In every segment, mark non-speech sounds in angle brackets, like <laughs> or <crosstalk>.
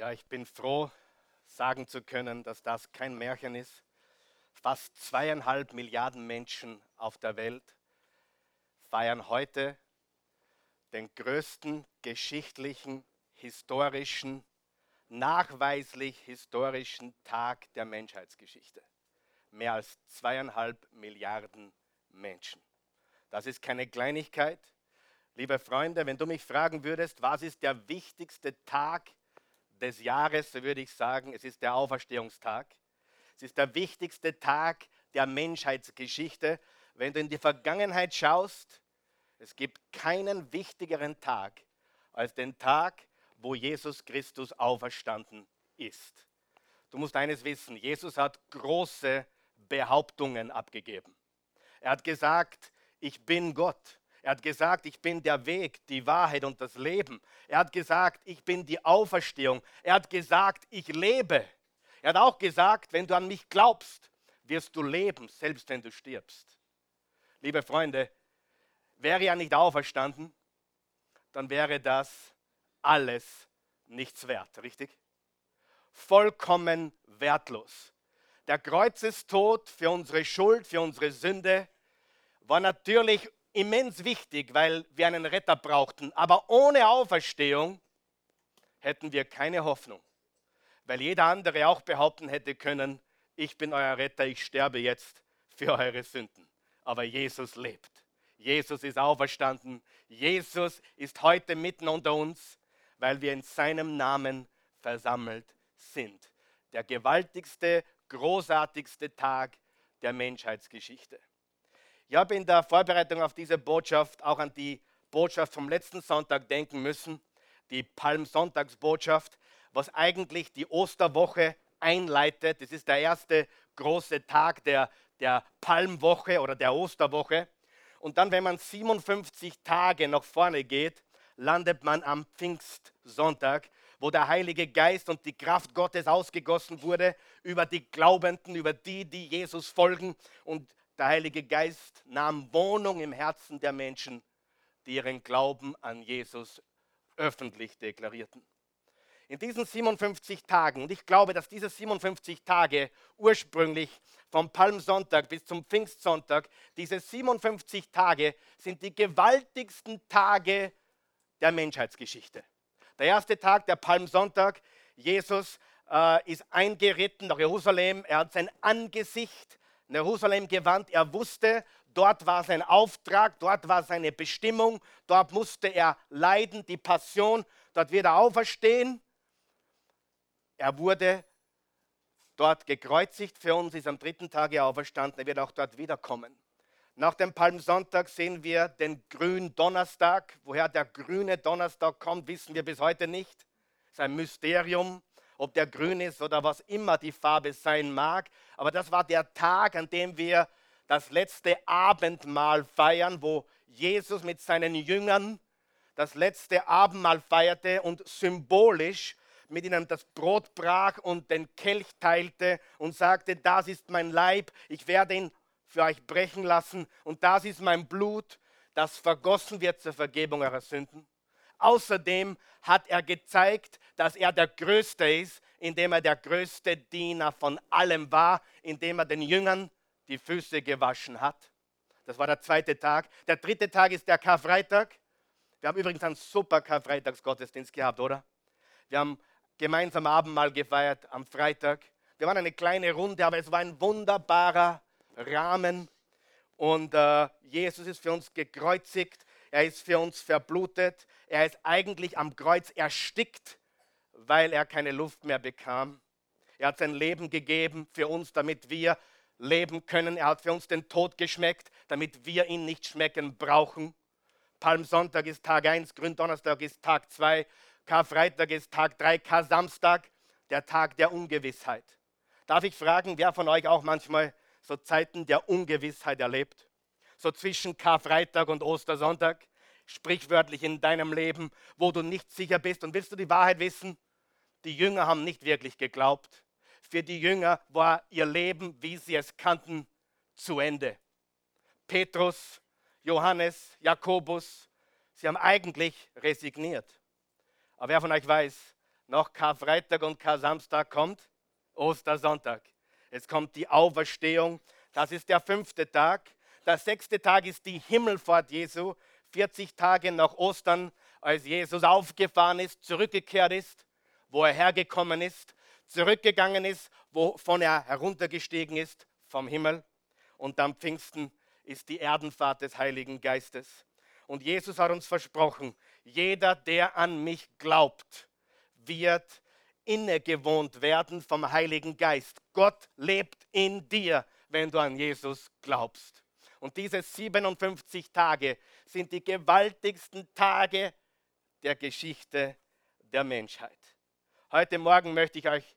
Ja, ich bin froh, sagen zu können, dass das kein Märchen ist. Fast zweieinhalb Milliarden Menschen auf der Welt feiern heute den größten geschichtlichen, historischen, nachweislich historischen Tag der Menschheitsgeschichte. Mehr als zweieinhalb Milliarden Menschen. Das ist keine Kleinigkeit. Liebe Freunde, wenn du mich fragen würdest, was ist der wichtigste Tag des Jahres, würde ich sagen, es ist der Auferstehungstag. Es ist der wichtigste Tag der Menschheitsgeschichte. Wenn du in die Vergangenheit schaust, es gibt keinen wichtigeren Tag als den Tag, wo Jesus Christus auferstanden ist. Du musst eines wissen, Jesus hat große Behauptungen abgegeben. Er hat gesagt, ich bin Gott. Er hat gesagt, ich bin der Weg, die Wahrheit und das Leben. Er hat gesagt, ich bin die Auferstehung. Er hat gesagt, ich lebe. Er hat auch gesagt, wenn du an mich glaubst, wirst du leben, selbst wenn du stirbst. Liebe Freunde, wäre er nicht auferstanden, dann wäre das alles nichts wert, richtig? Vollkommen wertlos. Der Kreuzestod für unsere Schuld, für unsere Sünde war natürlich immens wichtig, weil wir einen Retter brauchten. Aber ohne Auferstehung hätten wir keine Hoffnung, weil jeder andere auch behaupten hätte können, ich bin euer Retter, ich sterbe jetzt für eure Sünden. Aber Jesus lebt. Jesus ist auferstanden. Jesus ist heute mitten unter uns, weil wir in seinem Namen versammelt sind. Der gewaltigste, großartigste Tag der Menschheitsgeschichte. Ich habe in der Vorbereitung auf diese Botschaft auch an die Botschaft vom letzten Sonntag denken müssen, die Palmsonntagsbotschaft, was eigentlich die Osterwoche einleitet. Das ist der erste große Tag der, der Palmwoche oder der Osterwoche. Und dann, wenn man 57 Tage nach vorne geht, landet man am Pfingstsonntag, wo der Heilige Geist und die Kraft Gottes ausgegossen wurde über die Glaubenden, über die, die Jesus folgen. Und der Heilige Geist nahm Wohnung im Herzen der Menschen, die ihren Glauben an Jesus öffentlich deklarierten. In diesen 57 Tagen, und ich glaube, dass diese 57 Tage ursprünglich vom Palmsonntag bis zum Pfingstsonntag, diese 57 Tage sind die gewaltigsten Tage der Menschheitsgeschichte. Der erste Tag, der Palmsonntag, Jesus äh, ist eingeritten nach Jerusalem, er hat sein Angesicht Jerusalem gewandt. Er wusste, dort war sein Auftrag, dort war seine Bestimmung, dort musste er leiden, die Passion, dort wird er auferstehen. Er wurde dort gekreuzigt für uns, ist am dritten Tag auferstanden, er wird auch dort wiederkommen. Nach dem Palmsonntag sehen wir den grünen Donnerstag. Woher der grüne Donnerstag kommt, wissen wir bis heute nicht. Es ist ein Mysterium ob der grün ist oder was immer die Farbe sein mag. Aber das war der Tag, an dem wir das letzte Abendmahl feiern, wo Jesus mit seinen Jüngern das letzte Abendmahl feierte und symbolisch mit ihnen das Brot brach und den Kelch teilte und sagte, das ist mein Leib, ich werde ihn für euch brechen lassen und das ist mein Blut, das vergossen wird zur Vergebung eurer Sünden. Außerdem hat er gezeigt, dass er der Größte ist, indem er der größte Diener von allem war, indem er den Jüngern die Füße gewaschen hat. Das war der zweite Tag. Der dritte Tag ist der Karfreitag. Wir haben übrigens einen super Karfreitagsgottesdienst gehabt, oder? Wir haben gemeinsam Abendmahl gefeiert am Freitag. Wir waren eine kleine Runde, aber es war ein wunderbarer Rahmen. Und äh, Jesus ist für uns gekreuzigt er ist für uns verblutet, er ist eigentlich am Kreuz erstickt, weil er keine Luft mehr bekam. Er hat sein Leben gegeben für uns, damit wir leben können. Er hat für uns den Tod geschmeckt, damit wir ihn nicht schmecken brauchen. Palmsonntag ist Tag 1, Gründonnerstag ist Tag 2, Karfreitag ist Tag 3, Kar-Samstag, der Tag der Ungewissheit. Darf ich fragen, wer von euch auch manchmal so Zeiten der Ungewissheit erlebt? So zwischen Karfreitag und Ostersonntag, sprichwörtlich in deinem Leben, wo du nicht sicher bist. Und willst du die Wahrheit wissen? Die Jünger haben nicht wirklich geglaubt. Für die Jünger war ihr Leben, wie sie es kannten, zu Ende. Petrus, Johannes, Jakobus, sie haben eigentlich resigniert. Aber wer von euch weiß, Nach Karfreitag und Kar-Samstag kommt Ostersonntag. Es kommt die Auferstehung. Das ist der fünfte Tag. Der sechste Tag ist die Himmelfahrt Jesu. 40 Tage nach Ostern, als Jesus aufgefahren ist, zurückgekehrt ist, wo er hergekommen ist, zurückgegangen ist, wovon er heruntergestiegen ist vom Himmel. Und am Pfingsten ist die Erdenfahrt des Heiligen Geistes. Und Jesus hat uns versprochen, jeder, der an mich glaubt, wird innegewohnt werden vom Heiligen Geist. Gott lebt in dir, wenn du an Jesus glaubst. Und diese 57 Tage sind die gewaltigsten Tage der Geschichte der Menschheit. Heute Morgen möchte ich euch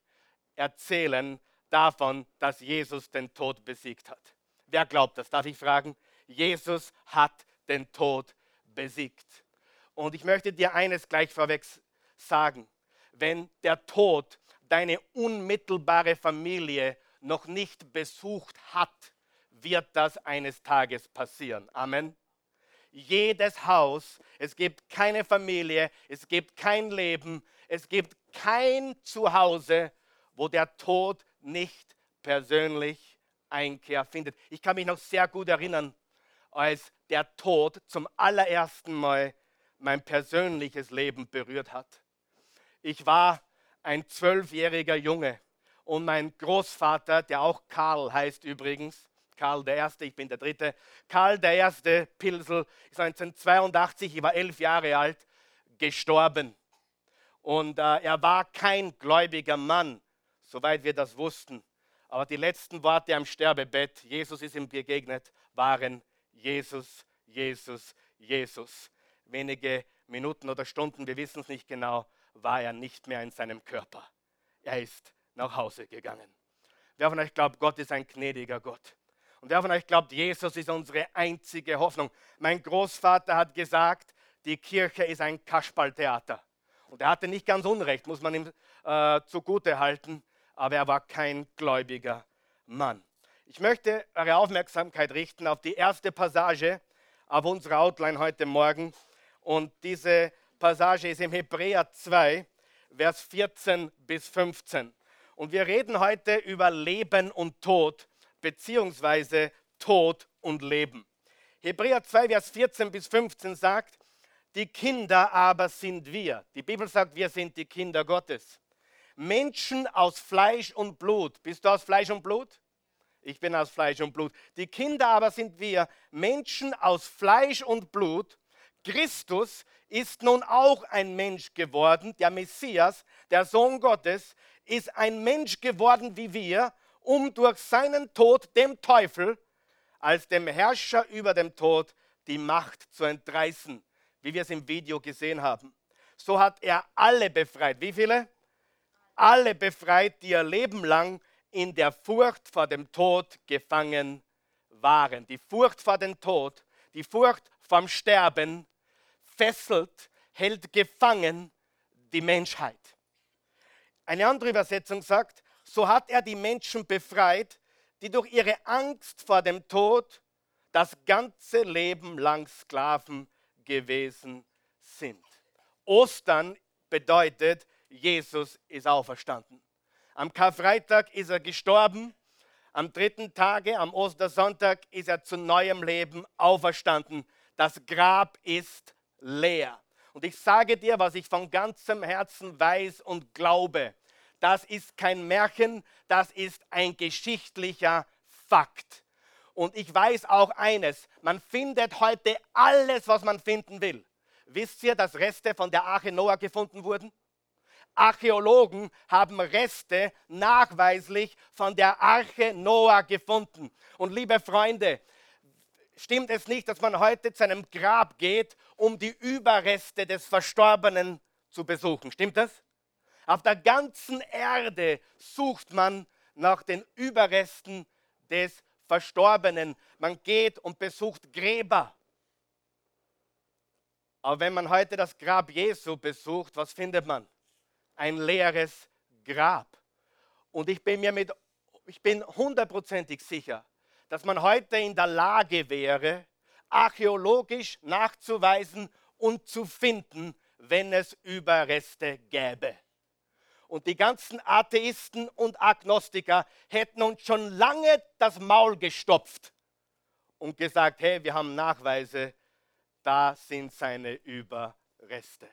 erzählen davon, dass Jesus den Tod besiegt hat. Wer glaubt das? Darf ich fragen? Jesus hat den Tod besiegt. Und ich möchte dir eines gleich vorweg sagen. Wenn der Tod deine unmittelbare Familie noch nicht besucht hat, wird das eines Tages passieren. Amen. Jedes Haus, es gibt keine Familie, es gibt kein Leben, es gibt kein Zuhause, wo der Tod nicht persönlich Einkehr findet. Ich kann mich noch sehr gut erinnern, als der Tod zum allerersten Mal mein persönliches Leben berührt hat. Ich war ein zwölfjähriger Junge und mein Großvater, der auch Karl heißt übrigens, Karl der Erste, ich bin der Dritte, Karl der Erste Pilsel ist 1982, ich war elf Jahre alt, gestorben. Und äh, er war kein gläubiger Mann, soweit wir das wussten. Aber die letzten Worte am Sterbebett, Jesus ist ihm begegnet, waren Jesus, Jesus, Jesus. Wenige Minuten oder Stunden, wir wissen es nicht genau, war er nicht mehr in seinem Körper. Er ist nach Hause gegangen. Wer von euch glaubt, Gott ist ein gnädiger Gott? Und wer von euch glaubt, Jesus ist unsere einzige Hoffnung? Mein Großvater hat gesagt, die Kirche ist ein Kasperltheater. Und er hatte nicht ganz Unrecht, muss man ihm äh, zugute halten, aber er war kein gläubiger Mann. Ich möchte eure Aufmerksamkeit richten auf die erste Passage auf unserer Outline heute Morgen. Und diese Passage ist im Hebräer 2, Vers 14 bis 15. Und wir reden heute über Leben und Tod, beziehungsweise Tod und Leben. Hebräer 2, Vers 14 bis 15 sagt, die Kinder aber sind wir. Die Bibel sagt, wir sind die Kinder Gottes. Menschen aus Fleisch und Blut. Bist du aus Fleisch und Blut? Ich bin aus Fleisch und Blut. Die Kinder aber sind wir, Menschen aus Fleisch und Blut. Christus ist nun auch ein Mensch geworden. Der Messias, der Sohn Gottes, ist ein Mensch geworden wie wir, um durch seinen Tod dem Teufel als dem Herrscher über dem Tod die Macht zu entreißen, wie wir es im Video gesehen haben. So hat er alle befreit. Wie viele? Alle befreit, die ihr Leben lang in der Furcht vor dem Tod gefangen waren. Die Furcht vor dem Tod, die Furcht vom Sterben fesselt, hält gefangen die Menschheit. Eine andere Übersetzung sagt, so hat er die Menschen befreit, die durch ihre Angst vor dem Tod das ganze Leben lang Sklaven gewesen sind. Ostern bedeutet, Jesus ist auferstanden. Am Karfreitag ist er gestorben. Am dritten Tage, am Ostersonntag, ist er zu neuem Leben auferstanden. Das Grab ist leer. Und ich sage dir, was ich von ganzem Herzen weiß und glaube. Das ist kein Märchen, das ist ein geschichtlicher Fakt. Und ich weiß auch eines, man findet heute alles, was man finden will. Wisst ihr, dass Reste von der Arche Noah gefunden wurden? Archäologen haben Reste nachweislich von der Arche Noah gefunden. Und liebe Freunde, stimmt es nicht, dass man heute zu einem Grab geht, um die Überreste des Verstorbenen zu besuchen? Stimmt das? Auf der ganzen Erde sucht man nach den Überresten des Verstorbenen. Man geht und besucht Gräber. Aber wenn man heute das Grab Jesu besucht, was findet man? ein leeres Grab. Und ich bin mir mit, ich bin hundertprozentig sicher, dass man heute in der Lage wäre, archäologisch nachzuweisen und zu finden, wenn es Überreste gäbe. Und die ganzen Atheisten und Agnostiker hätten uns schon lange das Maul gestopft und gesagt, hey, wir haben Nachweise, da sind seine Überreste.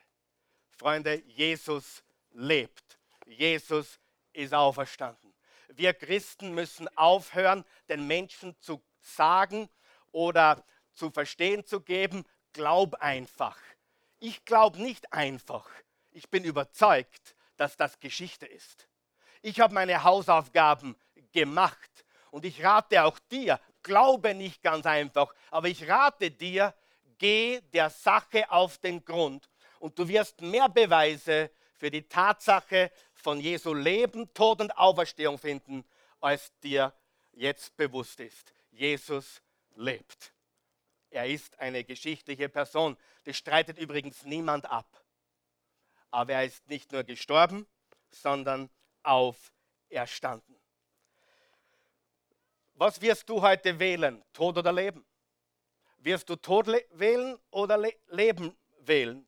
Freunde, Jesus lebt. Jesus ist auferstanden. Wir Christen müssen aufhören, den Menschen zu sagen oder zu verstehen zu geben, glaub einfach. Ich glaube nicht einfach. Ich bin überzeugt, dass das Geschichte ist. Ich habe meine Hausaufgaben gemacht und ich rate auch dir, glaube nicht ganz einfach, aber ich rate dir, geh der Sache auf den Grund und du wirst mehr Beweise für die Tatsache von Jesu Leben, Tod und Auferstehung finden, als dir jetzt bewusst ist. Jesus lebt. Er ist eine geschichtliche Person. Das streitet übrigens niemand ab. Aber er ist nicht nur gestorben, sondern auferstanden. Was wirst du heute wählen? Tod oder Leben? Wirst du Tod wählen oder Le Leben wählen?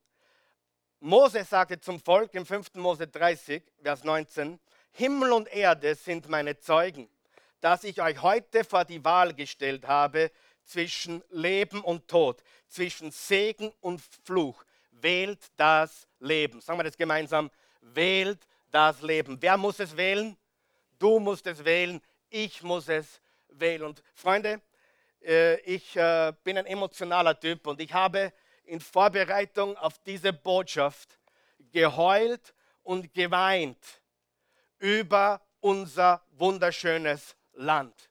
Mose sagte zum Volk im 5. Mose 30, Vers 19, Himmel und Erde sind meine Zeugen, dass ich euch heute vor die Wahl gestellt habe zwischen Leben und Tod, zwischen Segen und Fluch. Wählt das Leben. Sagen wir das gemeinsam. Wählt das Leben. Wer muss es wählen? Du musst es wählen. Ich muss es wählen. Und Freunde, äh, ich äh, bin ein emotionaler Typ und ich habe in Vorbereitung auf diese Botschaft geheult und geweint über unser wunderschönes Land.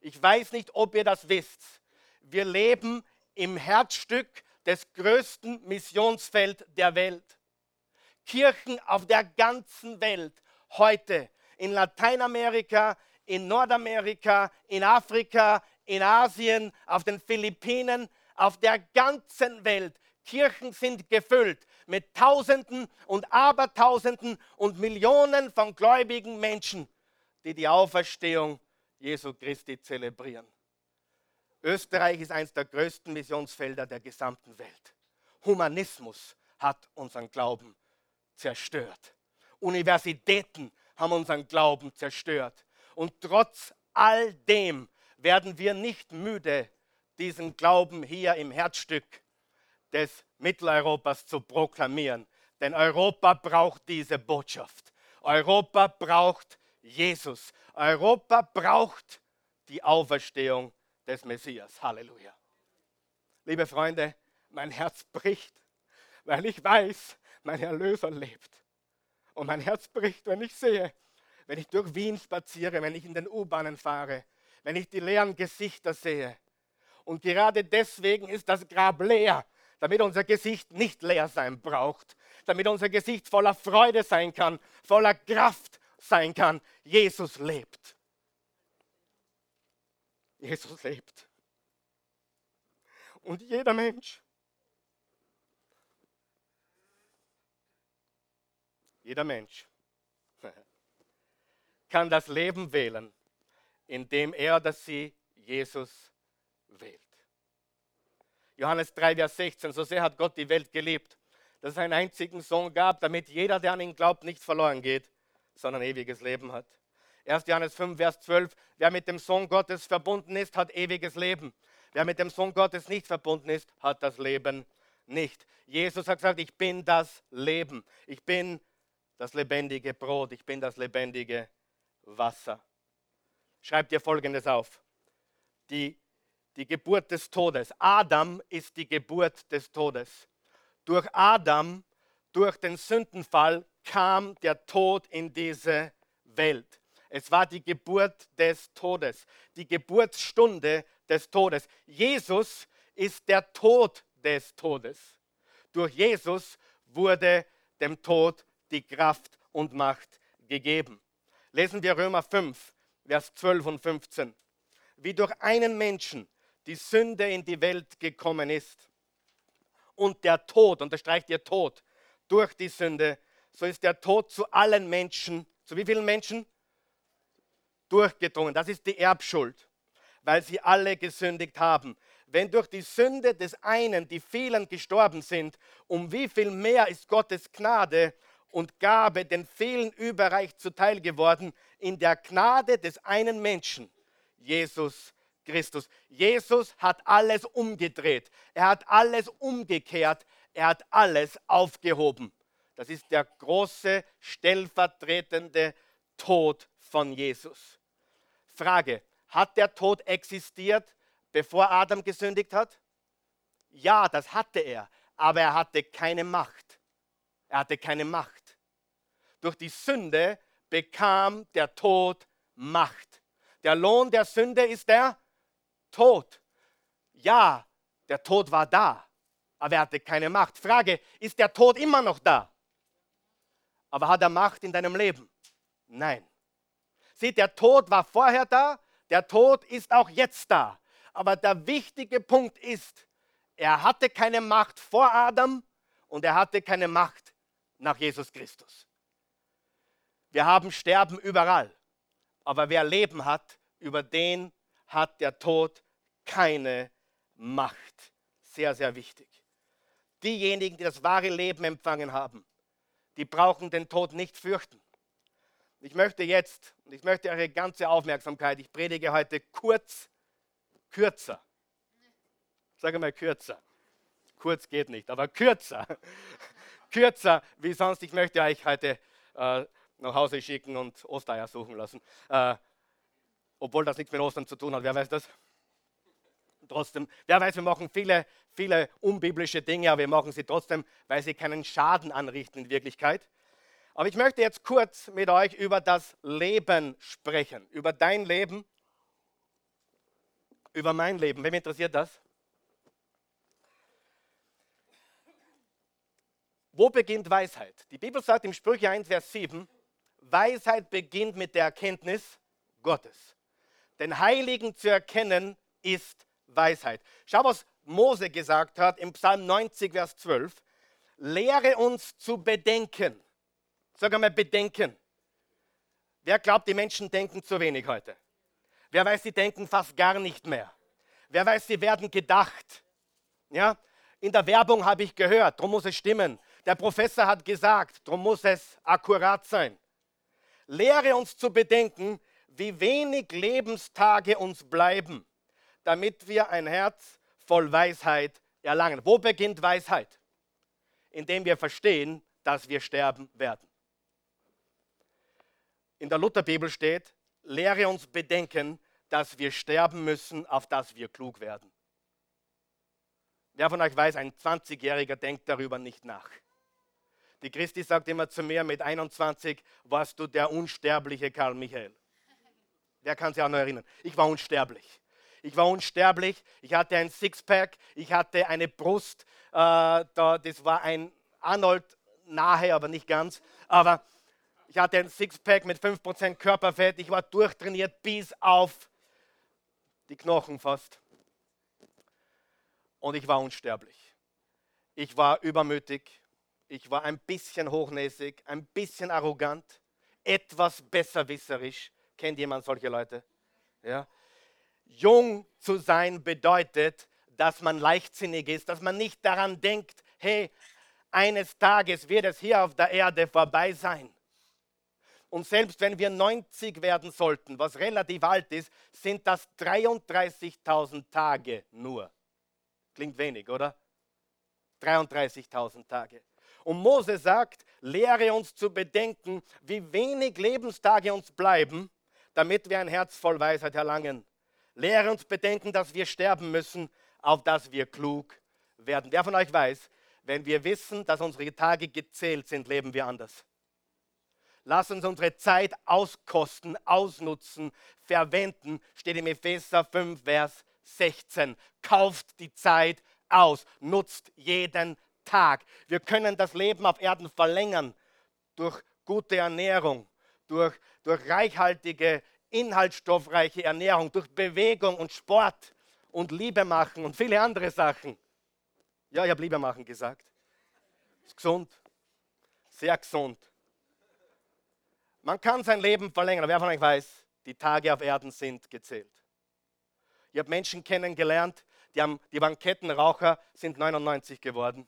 Ich weiß nicht, ob ihr das wisst wir leben im Herzstück des größten Missionsfeld der Welt. Kirchen auf der ganzen Welt heute in Lateinamerika, in Nordamerika, in Afrika, in Asien, auf den Philippinen, auf der ganzen Welt. Kirchen sind gefüllt mit Tausenden und Abertausenden und Millionen von gläubigen Menschen, die die Auferstehung Jesu Christi zelebrieren. Österreich ist eines der größten Missionsfelder der gesamten Welt. Humanismus hat unseren Glauben zerstört. Universitäten haben unseren Glauben zerstört. Und trotz all dem werden wir nicht müde, diesen Glauben hier im Herzstück des Mitteleuropas zu proklamieren. Denn Europa braucht diese Botschaft. Europa braucht Jesus. Europa braucht die Auferstehung des Messias. Halleluja. Liebe Freunde, mein Herz bricht, weil ich weiß, mein Erlöser lebt. Und mein Herz bricht, wenn ich sehe, wenn ich durch Wien spaziere, wenn ich in den U-Bahnen fahre, wenn ich die leeren Gesichter sehe. Und gerade deswegen ist das Grab leer, damit unser Gesicht nicht leer sein braucht, damit unser Gesicht voller Freude sein kann, voller Kraft sein kann. Jesus lebt. Jesus lebt. Und jeder Mensch, jeder Mensch <laughs> kann das Leben wählen, indem er oder sie Jesus wählt. Johannes 3, Vers 16, so sehr hat Gott die Welt geliebt, dass es einen einzigen Sohn gab, damit jeder, der an ihn glaubt, nicht verloren geht, sondern ewiges Leben hat. 1. Johannes 5, Vers 12, wer mit dem Sohn Gottes verbunden ist, hat ewiges Leben. Wer mit dem Sohn Gottes nicht verbunden ist, hat das Leben nicht. Jesus hat gesagt, ich bin das Leben. Ich bin das lebendige Brot. Ich bin das lebendige Wasser. Schreib dir Folgendes auf. Die, die Geburt des Todes. Adam ist die Geburt des Todes. Durch Adam, durch den Sündenfall kam der Tod in diese Welt. Es war die Geburt des Todes, die Geburtsstunde des Todes. Jesus ist der Tod des Todes. Durch Jesus wurde dem Tod die Kraft und Macht gegeben. Lesen wir Römer 5, Vers 12 und 15. Wie durch einen Menschen die Sünde in die Welt gekommen ist und der Tod, unterstreicht ihr Tod, durch die Sünde, so ist der Tod zu allen Menschen, zu wie vielen Menschen? Durchgedrungen. Das ist die Erbschuld, weil sie alle gesündigt haben. Wenn durch die Sünde des einen die vielen gestorben sind, um wie viel mehr ist Gottes Gnade und Gabe den vielen überreich zuteil geworden in der Gnade des einen Menschen, Jesus Christus. Jesus hat alles umgedreht. Er hat alles umgekehrt. Er hat alles aufgehoben. Das ist der große stellvertretende Tod von Jesus. Frage, hat der Tod existiert, bevor Adam gesündigt hat? Ja, das hatte er, aber er hatte keine Macht. Er hatte keine Macht. Durch die Sünde bekam der Tod Macht. Der Lohn der Sünde ist der Tod. Ja, der Tod war da, aber er hatte keine Macht. Frage, ist der Tod immer noch da? Aber hat er Macht in deinem Leben? Nein. Sieh, der Tod war vorher da, der Tod ist auch jetzt da. Aber der wichtige Punkt ist, er hatte keine Macht vor Adam und er hatte keine Macht nach Jesus Christus. Wir haben Sterben überall, aber wer Leben hat, über den hat der Tod keine Macht. Sehr, sehr wichtig. Diejenigen, die das wahre Leben empfangen haben, die brauchen den Tod nicht fürchten. Ich möchte jetzt, ich möchte eure ganze Aufmerksamkeit, ich predige heute kurz, kürzer. Sage mal kürzer. Kurz geht nicht, aber kürzer. <laughs> kürzer wie sonst. Ich möchte euch heute äh, nach Hause schicken und Ostereier suchen lassen. Äh, obwohl das nichts mit Ostern zu tun hat. Wer weiß das? Trotzdem, wer weiß, wir machen viele, viele unbiblische Dinge, aber wir machen sie trotzdem, weil sie keinen Schaden anrichten in Wirklichkeit. Aber ich möchte jetzt kurz mit euch über das Leben sprechen, über dein Leben, über mein Leben. Wem interessiert das? Wo beginnt Weisheit? Die Bibel sagt im Sprüche 1, Vers 7, Weisheit beginnt mit der Erkenntnis Gottes. Den Heiligen zu erkennen ist Weisheit. Schau, was Mose gesagt hat im Psalm 90, Vers 12. Lehre uns zu bedenken. Sag einmal bedenken. Wer glaubt, die Menschen denken zu wenig heute? Wer weiß, sie denken fast gar nicht mehr? Wer weiß, sie werden gedacht? Ja? In der Werbung habe ich gehört, darum muss es stimmen. Der Professor hat gesagt, darum muss es akkurat sein. Lehre uns zu bedenken, wie wenig Lebenstage uns bleiben, damit wir ein Herz voll Weisheit erlangen. Wo beginnt Weisheit? Indem wir verstehen, dass wir sterben werden. In der Lutherbibel steht, lehre uns bedenken, dass wir sterben müssen, auf dass wir klug werden. Wer von euch weiß, ein 20-Jähriger denkt darüber nicht nach. Die Christi sagt immer zu mir, mit 21 warst du der unsterbliche Karl Michael. Wer kann sich auch noch erinnern? Ich war unsterblich. Ich war unsterblich. Ich hatte ein Sixpack. Ich hatte eine Brust. Äh, da, das war ein Arnold nahe, aber nicht ganz. Aber ich hatte ein Sixpack mit 5% Körperfett. Ich war durchtrainiert bis auf die Knochen fast. Und ich war unsterblich. Ich war übermütig. Ich war ein bisschen hochnäsig, ein bisschen arrogant, etwas besserwisserisch. Kennt jemand solche Leute? Ja. Jung zu sein bedeutet, dass man leichtsinnig ist, dass man nicht daran denkt, hey, eines Tages wird es hier auf der Erde vorbei sein. Und selbst wenn wir 90 werden sollten, was relativ alt ist, sind das 33.000 Tage nur. Klingt wenig, oder? 33.000 Tage. Und Mose sagt, lehre uns zu bedenken, wie wenig Lebenstage uns bleiben damit wir ein Herz voll Weisheit erlangen. Lehre uns bedenken, dass wir sterben müssen, auf dass wir klug werden. Wer von euch weiß, wenn wir wissen, dass unsere Tage gezählt sind, leben wir anders. Lass uns unsere Zeit auskosten, ausnutzen, verwenden, steht im Epheser 5, Vers 16. Kauft die Zeit aus, nutzt jeden Tag. Wir können das Leben auf Erden verlängern durch gute Ernährung, durch, durch reichhaltige, inhaltsstoffreiche Ernährung, durch Bewegung und Sport und Liebe machen und viele andere Sachen. Ja, ich habe Liebe machen gesagt. Ist gesund. Sehr gesund. Man kann sein Leben verlängern. Wer von euch weiß, die Tage auf Erden sind gezählt. Ich habe Menschen kennengelernt, die, haben, die waren Kettenraucher, sind 99 geworden.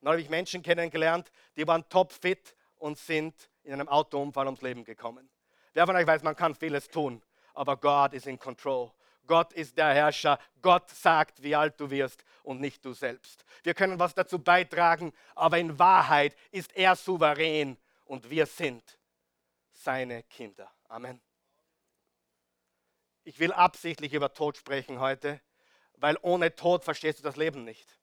dann habe ich Menschen kennengelernt, die waren topfit und sind in einem Autounfall ums Leben gekommen. Wer von euch weiß, man kann vieles tun, aber Gott ist in Control. Gott ist der Herrscher. Gott sagt, wie alt du wirst und nicht du selbst. Wir können was dazu beitragen, aber in Wahrheit ist er souverän und wir sind seine Kinder. Amen. Ich will absichtlich über Tod sprechen heute, weil ohne Tod verstehst du das Leben nicht.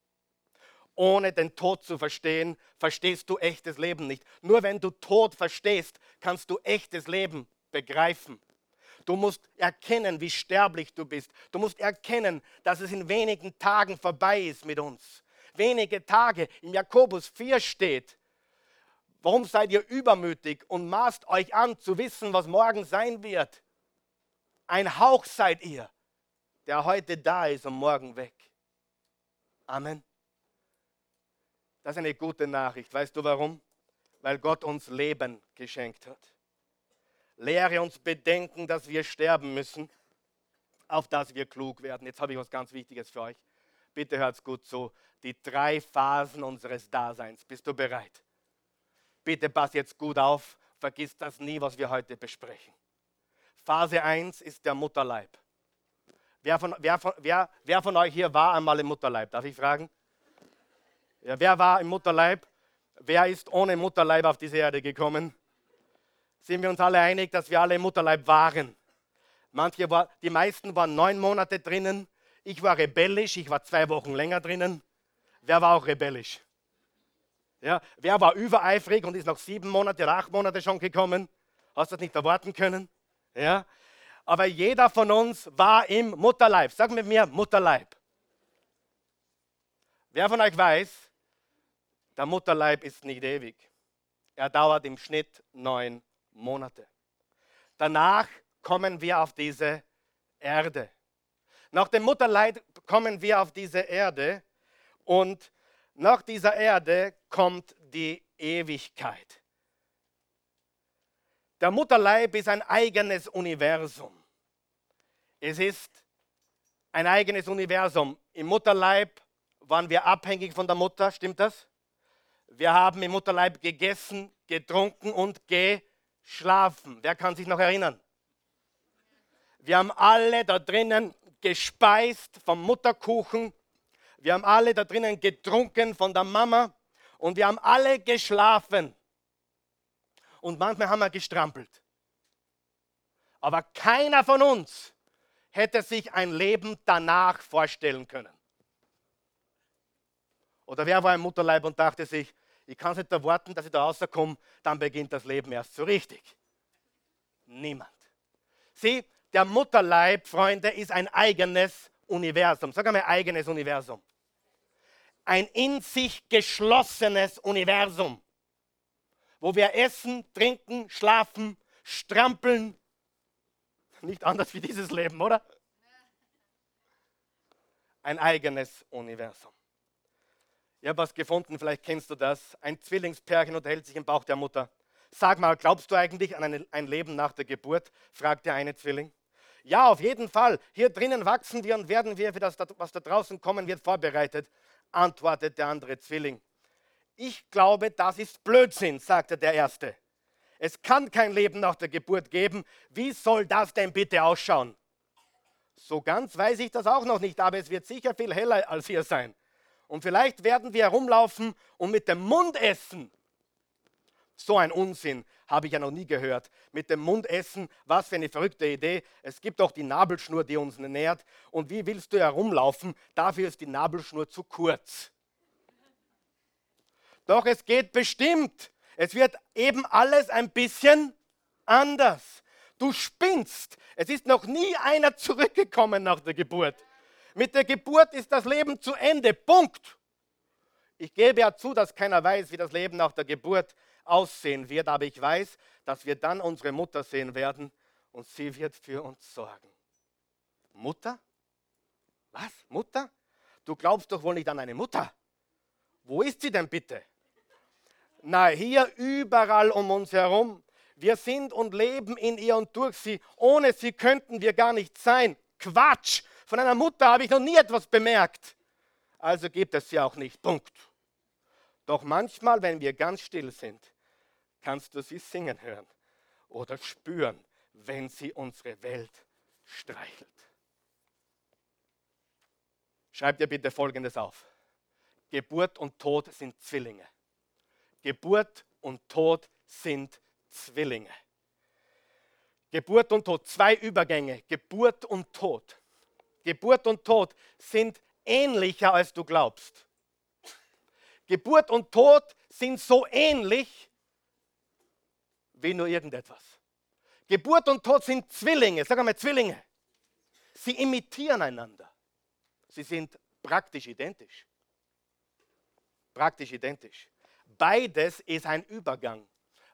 Ohne den Tod zu verstehen, verstehst du echtes Leben nicht. Nur wenn du Tod verstehst, kannst du echtes Leben begreifen. Du musst erkennen, wie sterblich du bist. Du musst erkennen, dass es in wenigen Tagen vorbei ist mit uns. Wenige Tage. Im Jakobus 4 steht, warum seid ihr übermütig und maßt euch an zu wissen, was morgen sein wird? Ein Hauch seid ihr, der heute da ist und morgen weg. Amen. Das ist eine gute Nachricht. Weißt du warum? Weil Gott uns Leben geschenkt hat. Lehre uns bedenken, dass wir sterben müssen, auf dass wir klug werden. Jetzt habe ich was ganz Wichtiges für euch. Bitte hört gut zu. Die drei Phasen unseres Daseins. Bist du bereit? Bitte pass jetzt gut auf. Vergiss das nie, was wir heute besprechen. Phase 1 ist der Mutterleib. Wer von, wer, von, wer, wer von euch hier war einmal im Mutterleib? Darf ich fragen? Ja, wer war im Mutterleib? Wer ist ohne Mutterleib auf diese Erde gekommen? sind wir uns alle einig, dass wir alle im Mutterleib waren. Manche war, die meisten waren neun Monate drinnen. Ich war rebellisch, ich war zwei Wochen länger drinnen. Wer war auch rebellisch? Ja, wer war übereifrig und ist noch sieben Monate oder acht Monate schon gekommen? Hast du das nicht erwarten können? Ja, aber jeder von uns war im Mutterleib. Sag mit mir Mutterleib. Wer von euch weiß, der Mutterleib ist nicht ewig. Er dauert im Schnitt neun Monate. Danach kommen wir auf diese Erde. Nach dem Mutterleid kommen wir auf diese Erde und nach dieser Erde kommt die Ewigkeit. Der Mutterleib ist ein eigenes Universum. Es ist ein eigenes Universum. Im Mutterleib waren wir abhängig von der Mutter, stimmt das? Wir haben im Mutterleib gegessen, getrunken und ge schlafen. Wer kann sich noch erinnern? Wir haben alle da drinnen gespeist vom Mutterkuchen. Wir haben alle da drinnen getrunken von der Mama. Und wir haben alle geschlafen. Und manchmal haben wir gestrampelt. Aber keiner von uns hätte sich ein Leben danach vorstellen können. Oder wer war im Mutterleib und dachte sich, ich kann es nicht erwarten, dass ich da rauskomme, dann beginnt das Leben erst so richtig. Niemand. Sieh, der Mutterleib, Freunde, ist ein eigenes Universum. Sag einmal eigenes Universum. Ein in sich geschlossenes Universum, wo wir essen, trinken, schlafen, strampeln. Nicht anders wie dieses Leben, oder? Ein eigenes Universum. Ich habe was gefunden, vielleicht kennst du das. Ein Zwillingspärchen unterhält sich im Bauch der Mutter. Sag mal, glaubst du eigentlich an ein Leben nach der Geburt? fragt der eine Zwilling. Ja, auf jeden Fall. Hier drinnen wachsen wir und werden wir für das, was da draußen kommen wird, vorbereitet, antwortet der andere Zwilling. Ich glaube, das ist Blödsinn, sagte der erste. Es kann kein Leben nach der Geburt geben. Wie soll das denn bitte ausschauen? So ganz weiß ich das auch noch nicht, aber es wird sicher viel heller als hier sein. Und vielleicht werden wir herumlaufen und mit dem Mund essen. So ein Unsinn habe ich ja noch nie gehört. Mit dem Mund essen, was für eine verrückte Idee. Es gibt auch die Nabelschnur, die uns nährt. Und wie willst du herumlaufen? Dafür ist die Nabelschnur zu kurz. Doch es geht bestimmt. Es wird eben alles ein bisschen anders. Du spinnst. Es ist noch nie einer zurückgekommen nach der Geburt. Mit der Geburt ist das Leben zu Ende. Punkt. Ich gebe ja zu, dass keiner weiß, wie das Leben nach der Geburt aussehen wird, aber ich weiß, dass wir dann unsere Mutter sehen werden und sie wird für uns sorgen. Mutter? Was? Mutter? Du glaubst doch wohl nicht an eine Mutter. Wo ist sie denn bitte? Na, hier überall um uns herum. Wir sind und leben in ihr und durch sie. Ohne sie könnten wir gar nicht sein. Quatsch! Von einer Mutter habe ich noch nie etwas bemerkt. Also gibt es sie auch nicht. Punkt. Doch manchmal, wenn wir ganz still sind, kannst du sie singen hören oder spüren, wenn sie unsere Welt streichelt. Schreib dir bitte Folgendes auf. Geburt und Tod sind Zwillinge. Geburt und Tod sind Zwillinge. Geburt und Tod, zwei Übergänge, Geburt und Tod. Geburt und Tod sind ähnlicher, als du glaubst. Geburt und Tod sind so ähnlich wie nur irgendetwas. Geburt und Tod sind Zwillinge, sag einmal Zwillinge. Sie imitieren einander. Sie sind praktisch identisch. Praktisch identisch. Beides ist ein Übergang.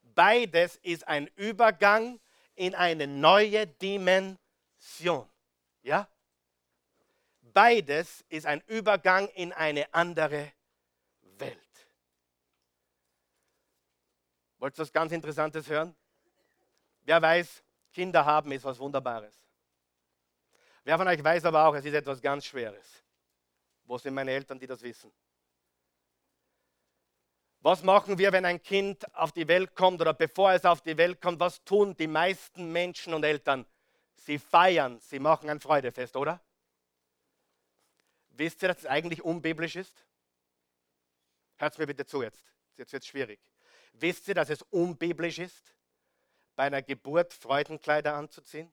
Beides ist ein Übergang in eine neue Dimension. Ja? Beides ist ein Übergang in eine andere Welt. Wollt ihr was ganz Interessantes hören? Wer weiß, Kinder haben ist was Wunderbares. Wer von euch weiß aber auch, es ist etwas ganz Schweres. Wo sind meine Eltern, die das wissen? Was machen wir, wenn ein Kind auf die Welt kommt oder bevor es auf die Welt kommt? Was tun die meisten Menschen und Eltern? Sie feiern, sie machen ein Freudefest, oder? Wisst ihr, dass es eigentlich unbiblisch ist? Hört mir bitte zu jetzt. Jetzt wird es schwierig. Wisst ihr, dass es unbiblisch ist, bei einer Geburt Freudenkleider anzuziehen?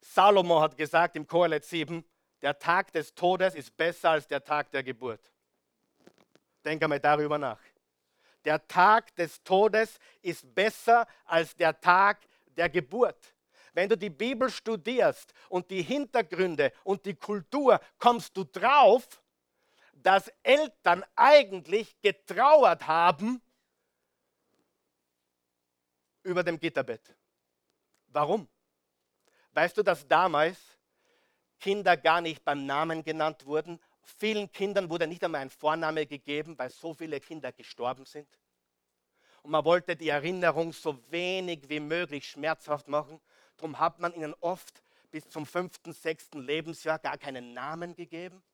Salomo hat gesagt im Kohelet 7, der Tag des Todes ist besser als der Tag der Geburt. Denk einmal darüber nach. Der Tag des Todes ist besser als der Tag der Geburt. Wenn du die Bibel studierst und die Hintergründe und die Kultur, kommst du drauf, dass Eltern eigentlich getrauert haben über dem Gitterbett. Warum? Weißt du, dass damals Kinder gar nicht beim Namen genannt wurden, Vielen Kindern wurde nicht einmal ein Vorname gegeben, weil so viele Kinder gestorben sind. Und man wollte die Erinnerung so wenig wie möglich schmerzhaft machen. Darum hat man ihnen oft bis zum fünften, sechsten Lebensjahr gar keinen Namen gegeben.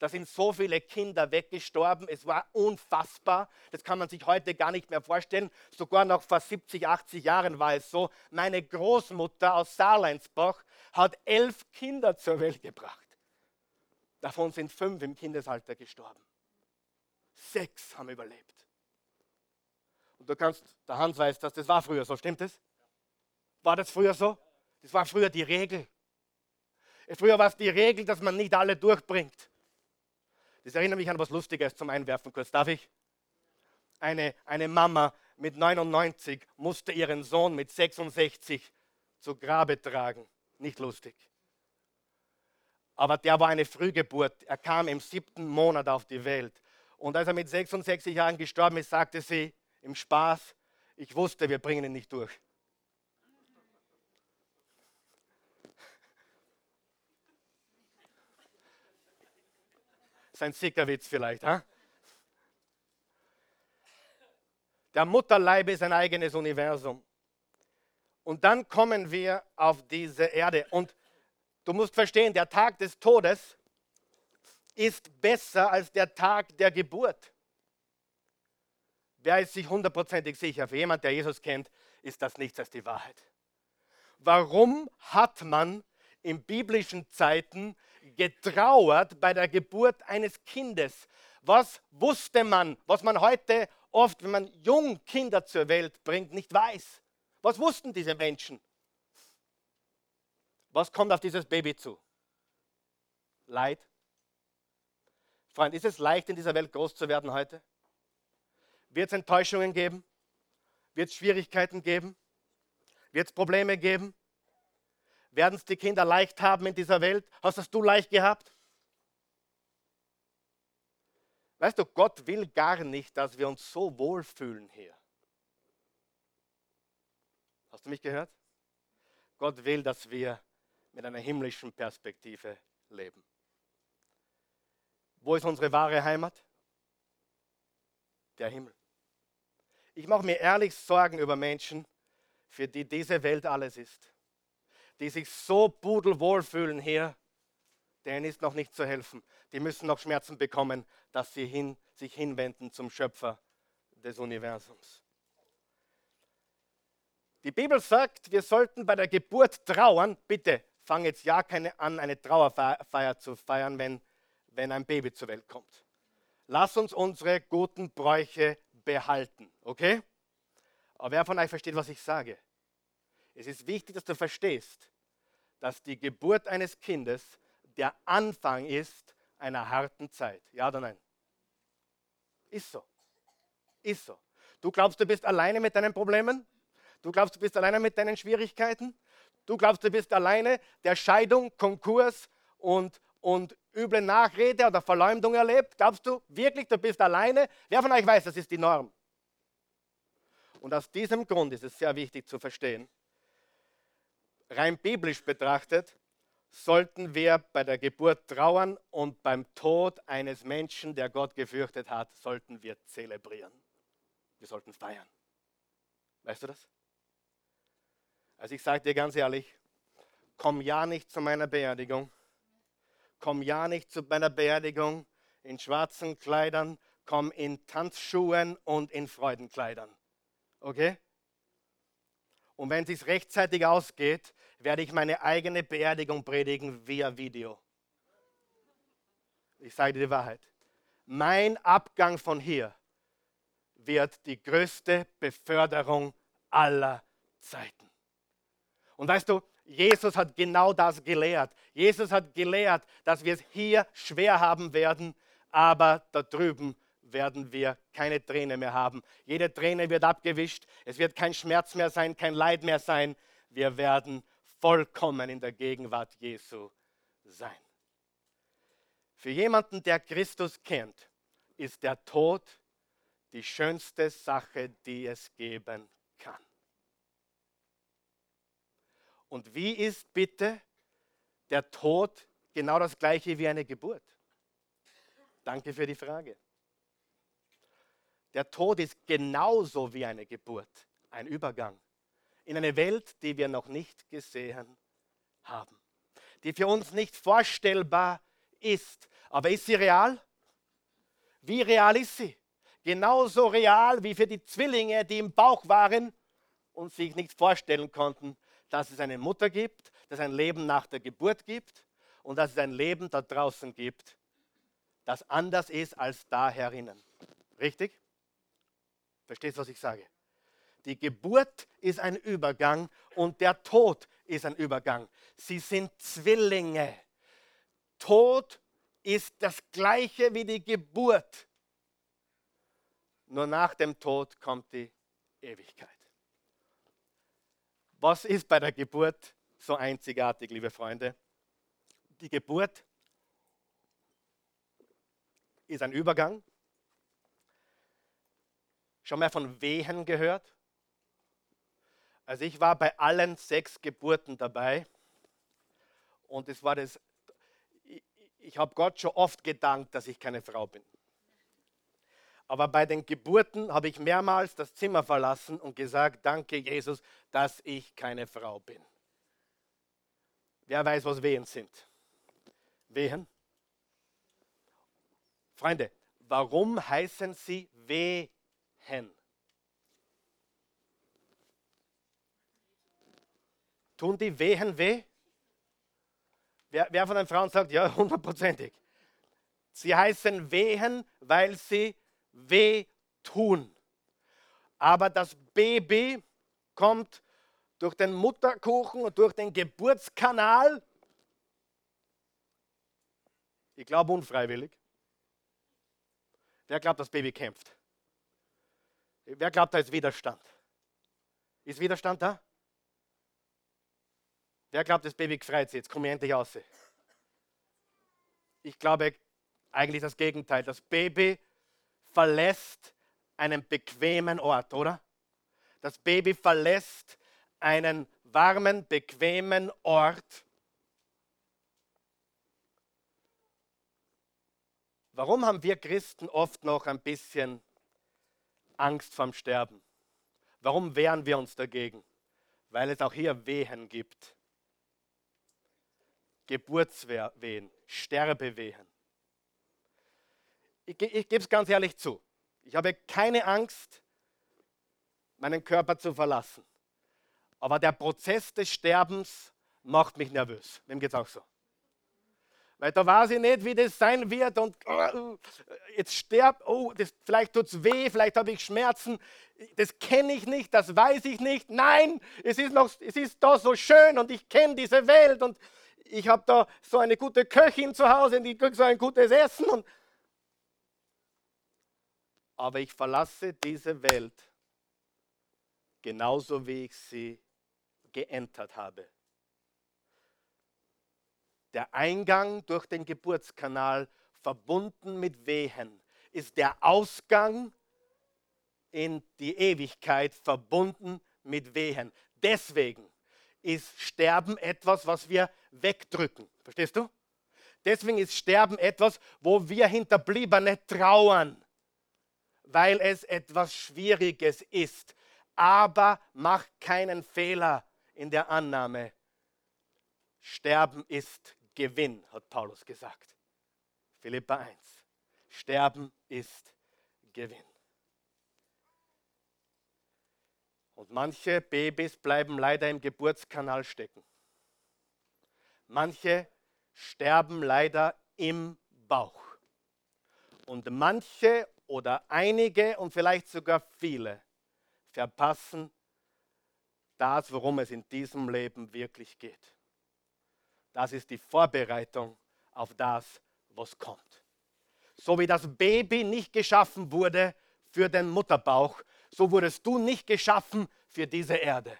Da sind so viele Kinder weggestorben. Es war unfassbar. Das kann man sich heute gar nicht mehr vorstellen. Sogar noch vor 70, 80 Jahren war es so. Meine Großmutter aus Saarleinsbach hat elf Kinder zur Welt gebracht. Davon sind fünf im Kindesalter gestorben. Sechs haben überlebt. Und du kannst, der Hans weiß das, das war früher so, stimmt es? War das früher so? Das war früher die Regel. Früher war es die Regel, dass man nicht alle durchbringt. Das erinnert mich an was Lustiges zum Einwerfen kurz. Darf ich? Eine, eine Mama mit 99 musste ihren Sohn mit 66 zu Grabe tragen. Nicht lustig aber der war eine Frühgeburt. Er kam im siebten Monat auf die Welt. Und als er mit 66 Jahren gestorben ist, sagte sie im Spaß, ich wusste, wir bringen ihn nicht durch. Sein Sickerwitz vielleicht. Ha? <laughs> Der Mutterleib ist ein eigenes Universum. Und dann kommen wir auf diese Erde. Und Du musst verstehen, der Tag des Todes ist besser als der Tag der Geburt. Wer ist sich hundertprozentig sicher? Für jemand, der Jesus kennt, ist das nichts als die Wahrheit. Warum hat man in biblischen Zeiten getrauert bei der Geburt eines Kindes? Was wusste man, was man heute oft, wenn man jung Kinder zur Welt bringt, nicht weiß? Was wussten diese Menschen? Was kommt auf dieses Baby zu? Leid. Freund, ist es leicht, in dieser Welt groß zu werden heute? Wird es Enttäuschungen geben? Wird es Schwierigkeiten geben? Wird es Probleme geben? Werden es die Kinder leicht haben in dieser Welt? Hast es du leicht gehabt? Weißt du, Gott will gar nicht, dass wir uns so wohlfühlen hier. Hast du mich gehört? Gott will, dass wir mit einer himmlischen Perspektive leben. Wo ist unsere wahre Heimat? Der Himmel. Ich mache mir ehrlich Sorgen über Menschen, für die diese Welt alles ist, die sich so pudelwohl fühlen hier, denen ist noch nicht zu helfen. Die müssen noch Schmerzen bekommen, dass sie hin, sich hinwenden zum Schöpfer des Universums. Die Bibel sagt, wir sollten bei der Geburt trauern. Bitte fang jetzt ja keine an, eine Trauerfeier zu feiern, wenn, wenn ein Baby zur Welt kommt. Lass uns unsere guten Bräuche behalten, okay? Aber wer von euch versteht, was ich sage? Es ist wichtig, dass du verstehst, dass die Geburt eines Kindes der Anfang ist einer harten Zeit. Ja oder nein? Ist so. Ist so. Du glaubst, du bist alleine mit deinen Problemen? Du glaubst, du bist alleine mit deinen Schwierigkeiten? Du glaubst, du bist alleine, der Scheidung, Konkurs und, und üble Nachrede oder Verleumdung erlebt? Glaubst du wirklich, du bist alleine? Wer von euch weiß, das ist die Norm? Und aus diesem Grund ist es sehr wichtig zu verstehen, rein biblisch betrachtet, sollten wir bei der Geburt trauern und beim Tod eines Menschen, der Gott gefürchtet hat, sollten wir zelebrieren. Wir sollten feiern. Weißt du das? Also ich sage dir ganz ehrlich, komm ja nicht zu meiner Beerdigung. Komm ja nicht zu meiner Beerdigung in schwarzen Kleidern, komm in Tanzschuhen und in Freudenkleidern. Okay? Und wenn es sich rechtzeitig ausgeht, werde ich meine eigene Beerdigung predigen via Video. Ich sage dir die Wahrheit. Mein Abgang von hier wird die größte Beförderung aller Zeiten. Und weißt du, Jesus hat genau das gelehrt. Jesus hat gelehrt, dass wir es hier schwer haben werden, aber da drüben werden wir keine Träne mehr haben. Jede Träne wird abgewischt. Es wird kein Schmerz mehr sein, kein Leid mehr sein. Wir werden vollkommen in der Gegenwart Jesu sein. Für jemanden, der Christus kennt, ist der Tod die schönste Sache, die es geben kann. Und wie ist bitte der Tod genau das gleiche wie eine Geburt? Danke für die Frage. Der Tod ist genauso wie eine Geburt, ein Übergang in eine Welt, die wir noch nicht gesehen haben, die für uns nicht vorstellbar ist. Aber ist sie real? Wie real ist sie? Genauso real wie für die Zwillinge, die im Bauch waren und sich nicht vorstellen konnten, dass es eine Mutter gibt, dass es ein Leben nach der Geburt gibt und dass es ein Leben da draußen gibt, das anders ist als da herinnen. Richtig? Verstehst du, was ich sage? Die Geburt ist ein Übergang und der Tod ist ein Übergang. Sie sind Zwillinge. Tod ist das gleiche wie die Geburt. Nur nach dem Tod kommt die Ewigkeit. Was ist bei der Geburt so einzigartig, liebe Freunde? Die Geburt ist ein Übergang. Schon mal von Wehen gehört? Also ich war bei allen sechs Geburten dabei und es war das, ich, ich habe Gott schon oft gedankt, dass ich keine Frau bin. Aber bei den Geburten habe ich mehrmals das Zimmer verlassen und gesagt, danke Jesus, dass ich keine Frau bin. Wer weiß, was Wehen sind? Wehen? Freunde, warum heißen sie Wehen? Tun die Wehen weh? Wer, wer von den Frauen sagt, ja, <laughs> hundertprozentig. Sie heißen Wehen, weil sie weh tun. Aber das Baby kommt durch den Mutterkuchen und durch den Geburtskanal, ich glaube unfreiwillig. Wer glaubt, das Baby kämpft? Wer glaubt, da ist Widerstand? Ist Widerstand da? Wer glaubt, das Baby gefreut sich? Jetzt komme ich endlich raus. Ich glaube eigentlich das Gegenteil. Das Baby verlässt einen bequemen Ort, oder? Das Baby verlässt einen warmen, bequemen Ort. Warum haben wir Christen oft noch ein bisschen Angst vorm Sterben? Warum wehren wir uns dagegen? Weil es auch hier Wehen gibt. Geburtswehen, Sterbewehen. Ich, ich gebe es ganz ehrlich zu. Ich habe keine Angst, meinen Körper zu verlassen. Aber der Prozess des Sterbens macht mich nervös. Wem geht es auch so? Weil da weiß ich nicht, wie das sein wird und uh, jetzt sterbt, oh, das, vielleicht tut es weh, vielleicht habe ich Schmerzen. Das kenne ich nicht, das weiß ich nicht. Nein, es ist, noch, es ist da so schön und ich kenne diese Welt und ich habe da so eine gute Köchin zu Hause und ich kriege so ein gutes Essen. Und Aber ich verlasse diese Welt genauso, wie ich sie geentert habe. Der Eingang durch den Geburtskanal, verbunden mit Wehen, ist der Ausgang in die Ewigkeit, verbunden mit Wehen. Deswegen ist Sterben etwas, was wir wegdrücken. Verstehst du? Deswegen ist Sterben etwas, wo wir Hinterbliebene trauern, weil es etwas Schwieriges ist. Aber mach keinen Fehler in der Annahme. Sterben ist Gewinn, hat Paulus gesagt. Philippa 1. Sterben ist Gewinn. Und manche Babys bleiben leider im Geburtskanal stecken. Manche sterben leider im Bauch. Und manche oder einige und vielleicht sogar viele verpassen das, worum es in diesem Leben wirklich geht. Das ist die Vorbereitung auf das, was kommt. So wie das Baby nicht geschaffen wurde für den Mutterbauch, so wurdest du nicht geschaffen für diese Erde.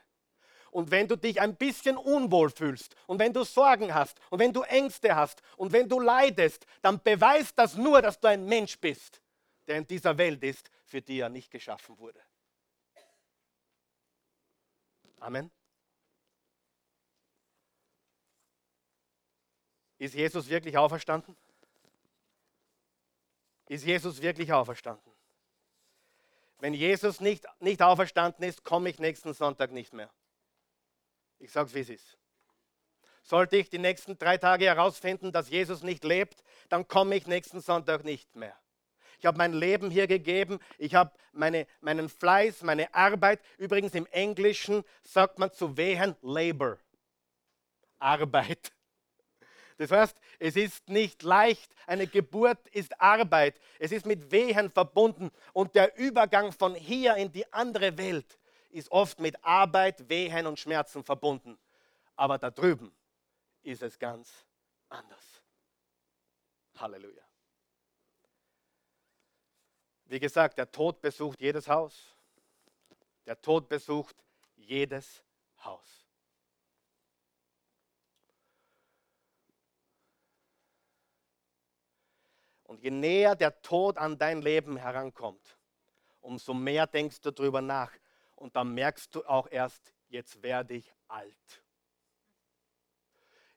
Und wenn du dich ein bisschen unwohl fühlst und wenn du Sorgen hast und wenn du Ängste hast und wenn du leidest, dann beweist das nur, dass du ein Mensch bist, der in dieser Welt ist, für die er nicht geschaffen wurde. Amen. Ist Jesus wirklich auferstanden? Ist Jesus wirklich auferstanden? Wenn Jesus nicht, nicht auferstanden ist, komme ich nächsten Sonntag nicht mehr. Ich sage es, wie es ist. Sollte ich die nächsten drei Tage herausfinden, dass Jesus nicht lebt, dann komme ich nächsten Sonntag nicht mehr. Ich habe mein Leben hier gegeben, ich habe meine, meinen Fleiß, meine Arbeit. Übrigens im Englischen sagt man zu wehen Labor, Arbeit. Das heißt, es ist nicht leicht. Eine Geburt ist Arbeit. Es ist mit Wehen verbunden. Und der Übergang von hier in die andere Welt ist oft mit Arbeit, Wehen und Schmerzen verbunden. Aber da drüben ist es ganz anders. Halleluja. Wie gesagt, der Tod besucht jedes Haus. Der Tod besucht jedes Haus. Und je näher der Tod an dein Leben herankommt, umso mehr denkst du darüber nach. Und dann merkst du auch erst, jetzt werde ich alt.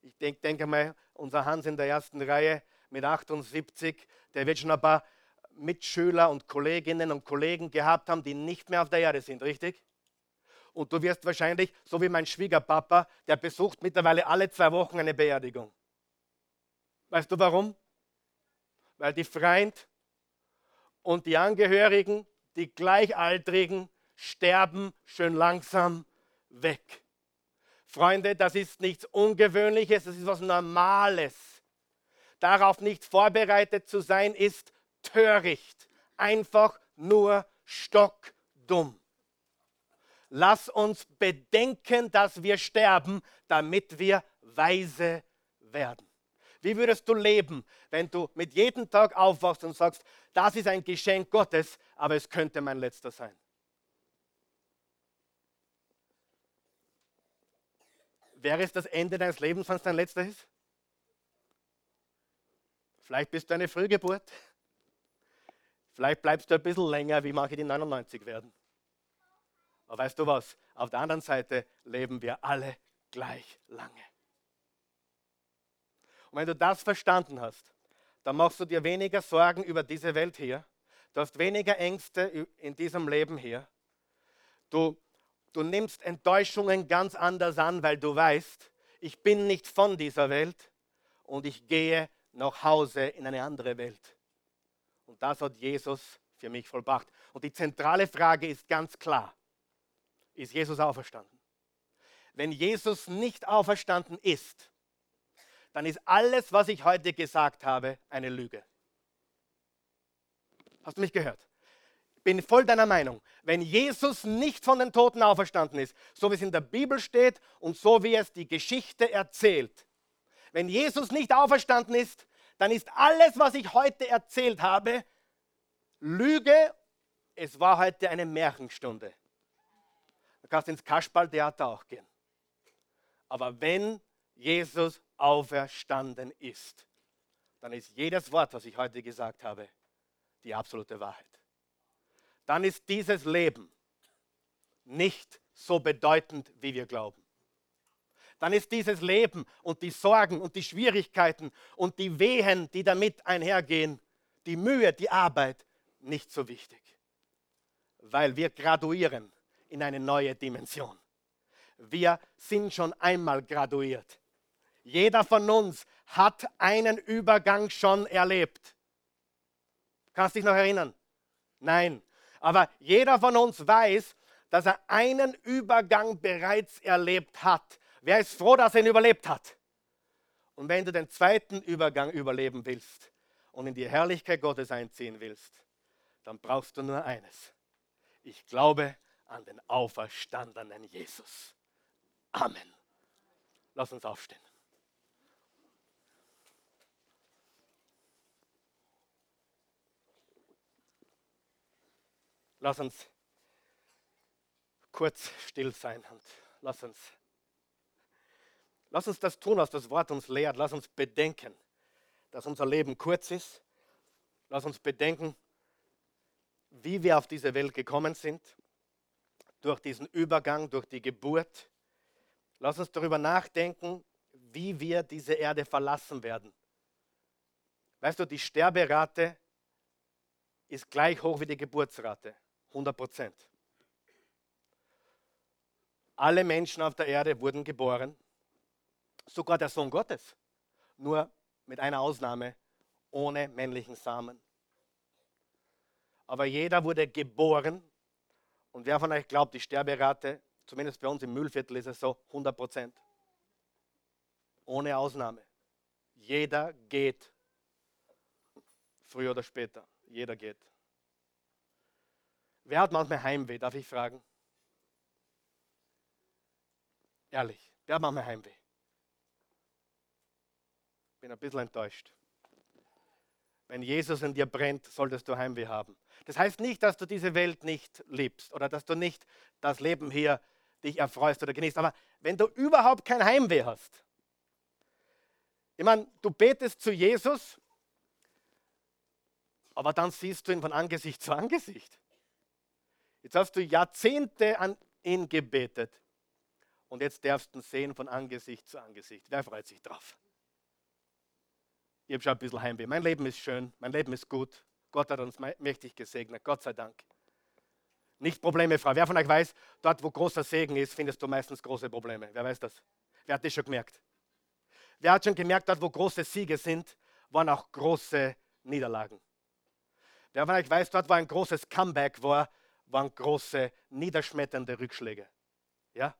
Ich denke denk mal, unser Hans in der ersten Reihe mit 78, der wird schon ein paar Mitschüler und Kolleginnen und Kollegen gehabt haben, die nicht mehr auf der Erde sind, richtig? Und du wirst wahrscheinlich, so wie mein Schwiegerpapa, der besucht mittlerweile alle zwei Wochen eine Beerdigung. Weißt du warum? Weil die Freund und die Angehörigen, die Gleichaltrigen, sterben schön langsam weg. Freunde, das ist nichts Ungewöhnliches, das ist was Normales. Darauf nicht vorbereitet zu sein, ist töricht, einfach nur stockdumm. Lass uns bedenken, dass wir sterben, damit wir weise werden. Wie würdest du leben, wenn du mit jedem Tag aufwachst und sagst, das ist ein Geschenk Gottes, aber es könnte mein letzter sein? Wäre es das Ende deines Lebens, wenn es dein letzter ist? Vielleicht bist du eine Frühgeburt. Vielleicht bleibst du ein bisschen länger, wie manche die 99 werden. Aber weißt du was? Auf der anderen Seite leben wir alle gleich lange. Und wenn du das verstanden hast, dann machst du dir weniger Sorgen über diese Welt hier. Du hast weniger Ängste in diesem Leben hier. Du, du nimmst Enttäuschungen ganz anders an, weil du weißt, ich bin nicht von dieser Welt und ich gehe nach Hause in eine andere Welt. Und das hat Jesus für mich vollbracht. Und die zentrale Frage ist ganz klar, ist Jesus auferstanden? Wenn Jesus nicht auferstanden ist, dann ist alles, was ich heute gesagt habe, eine Lüge. Hast du mich gehört? bin voll deiner Meinung. Wenn Jesus nicht von den Toten auferstanden ist, so wie es in der Bibel steht und so wie es die Geschichte erzählt, wenn Jesus nicht auferstanden ist, dann ist alles, was ich heute erzählt habe, Lüge. Es war heute eine Märchenstunde. Du kannst ins Kasperltheater auch gehen. Aber wenn Jesus auferstanden ist, dann ist jedes Wort, was ich heute gesagt habe, die absolute Wahrheit dann ist dieses Leben nicht so bedeutend, wie wir glauben. Dann ist dieses Leben und die Sorgen und die Schwierigkeiten und die Wehen, die damit einhergehen, die Mühe, die Arbeit nicht so wichtig. Weil wir graduieren in eine neue Dimension. Wir sind schon einmal graduiert. Jeder von uns hat einen Übergang schon erlebt. Kannst dich noch erinnern? Nein, aber jeder von uns weiß, dass er einen Übergang bereits erlebt hat. Wer ist froh, dass er ihn überlebt hat? Und wenn du den zweiten Übergang überleben willst und in die Herrlichkeit Gottes einziehen willst, dann brauchst du nur eines. Ich glaube an den auferstandenen Jesus. Amen. Lass uns aufstehen. Lass uns kurz still sein und lass uns, lass uns das tun, was das Wort uns lehrt. Lass uns bedenken, dass unser Leben kurz ist. Lass uns bedenken, wie wir auf diese Welt gekommen sind, durch diesen Übergang, durch die Geburt. Lass uns darüber nachdenken, wie wir diese Erde verlassen werden. Weißt du, die Sterberate ist gleich hoch wie die Geburtsrate. 100 Prozent. Alle Menschen auf der Erde wurden geboren, sogar der Sohn Gottes, nur mit einer Ausnahme, ohne männlichen Samen. Aber jeder wurde geboren und wer von euch glaubt, die Sterberate, zumindest bei uns im Müllviertel ist es so, 100 Prozent. Ohne Ausnahme. Jeder geht. Früher oder später. Jeder geht. Wer hat manchmal Heimweh, darf ich fragen? Ehrlich, wer hat manchmal Heimweh? Bin ein bisschen enttäuscht. Wenn Jesus in dir brennt, solltest du Heimweh haben. Das heißt nicht, dass du diese Welt nicht liebst oder dass du nicht das Leben hier dich erfreust oder genießt. Aber wenn du überhaupt kein Heimweh hast, ich meine, du betest zu Jesus, aber dann siehst du ihn von Angesicht zu Angesicht. Jetzt hast du Jahrzehnte an ihn gebetet und jetzt darfst du ihn sehen von Angesicht zu Angesicht. Wer freut sich drauf? Ich habe schon ein bisschen Heimweh. Mein Leben ist schön, mein Leben ist gut. Gott hat uns mächtig gesegnet, Gott sei Dank. Nicht Probleme frei. Wer von euch weiß, dort wo großer Segen ist, findest du meistens große Probleme. Wer weiß das? Wer hat das schon gemerkt? Wer hat schon gemerkt, dort wo große Siege sind, waren auch große Niederlagen? Wer von euch weiß, dort wo ein großes Comeback war, waren große, niederschmetternde Rückschläge. Ja?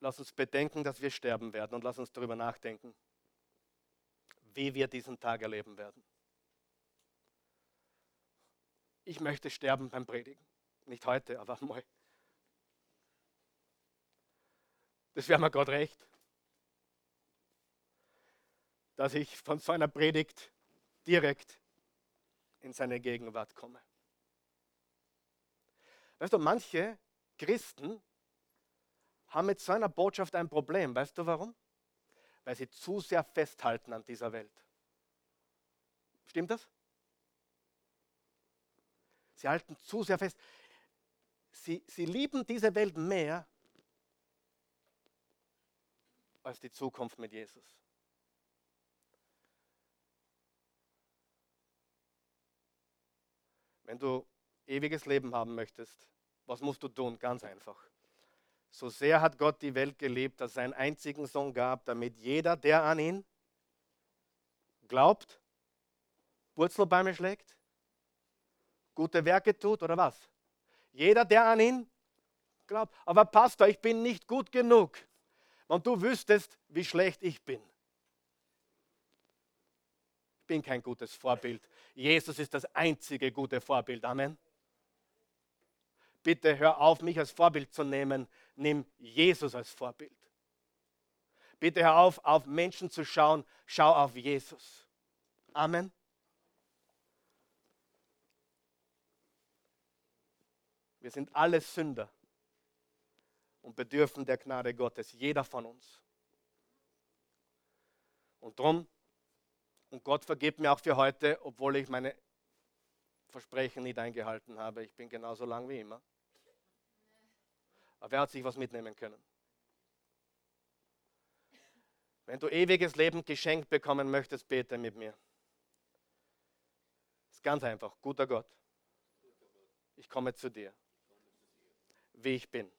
Lass uns bedenken, dass wir sterben werden und lass uns darüber nachdenken, wie wir diesen Tag erleben werden. Ich möchte sterben beim Predigen. Nicht heute, aber mal. Das wäre mir Gott recht dass ich von so einer Predigt direkt in seine Gegenwart komme. Weißt du, manche Christen haben mit so einer Botschaft ein Problem. Weißt du warum? Weil sie zu sehr festhalten an dieser Welt. Stimmt das? Sie halten zu sehr fest. Sie, sie lieben diese Welt mehr als die Zukunft mit Jesus. Wenn du ewiges Leben haben möchtest, was musst du tun? Ganz einfach. So sehr hat Gott die Welt geliebt, dass er einen einzigen Sohn gab, damit jeder, der an ihn glaubt, Wurzelbäume schlägt, gute Werke tut oder was? Jeder, der an ihn glaubt. Aber Pastor, ich bin nicht gut genug. Und du wüsstest, wie schlecht ich bin. Bin kein gutes Vorbild. Jesus ist das einzige gute Vorbild. Amen. Bitte hör auf, mich als Vorbild zu nehmen. Nimm Jesus als Vorbild. Bitte hör auf, auf Menschen zu schauen. Schau auf Jesus. Amen. Wir sind alle Sünder und bedürfen der Gnade Gottes, jeder von uns. Und darum, und Gott vergibt mir auch für heute, obwohl ich meine Versprechen nicht eingehalten habe. Ich bin genauso lang wie immer. Aber wer hat sich was mitnehmen können? Wenn du ewiges Leben geschenkt bekommen möchtest, bete mit mir. Ist ganz einfach. Guter Gott, ich komme zu dir, wie ich bin.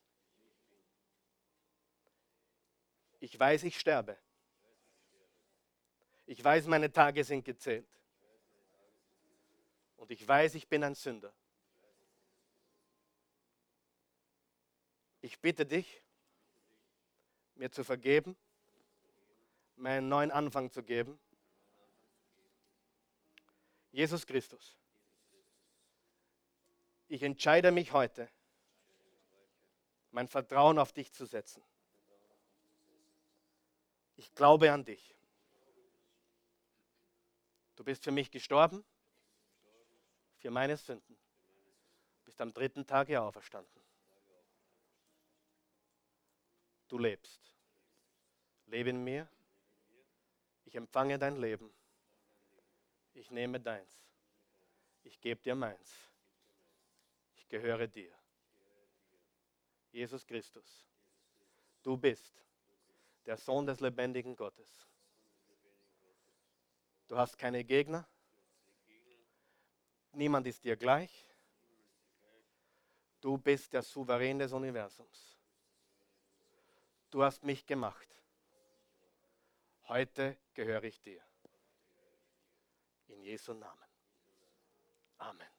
Ich weiß, ich sterbe. Ich weiß, meine Tage sind gezählt. Und ich weiß, ich bin ein Sünder. Ich bitte dich, mir zu vergeben, mir einen neuen Anfang zu geben. Jesus Christus, ich entscheide mich heute, mein Vertrauen auf dich zu setzen. Ich glaube an dich. Du bist für mich gestorben, für meine Sünden. Bist am dritten Tag hier auferstanden. Du lebst. Lebe in mir. Ich empfange dein Leben. Ich nehme deins. Ich gebe dir meins. Ich gehöre dir. Jesus Christus, du bist der Sohn des lebendigen Gottes. Du hast keine Gegner. Niemand ist dir gleich. Du bist der Souverän des Universums. Du hast mich gemacht. Heute gehöre ich dir. In Jesu Namen. Amen.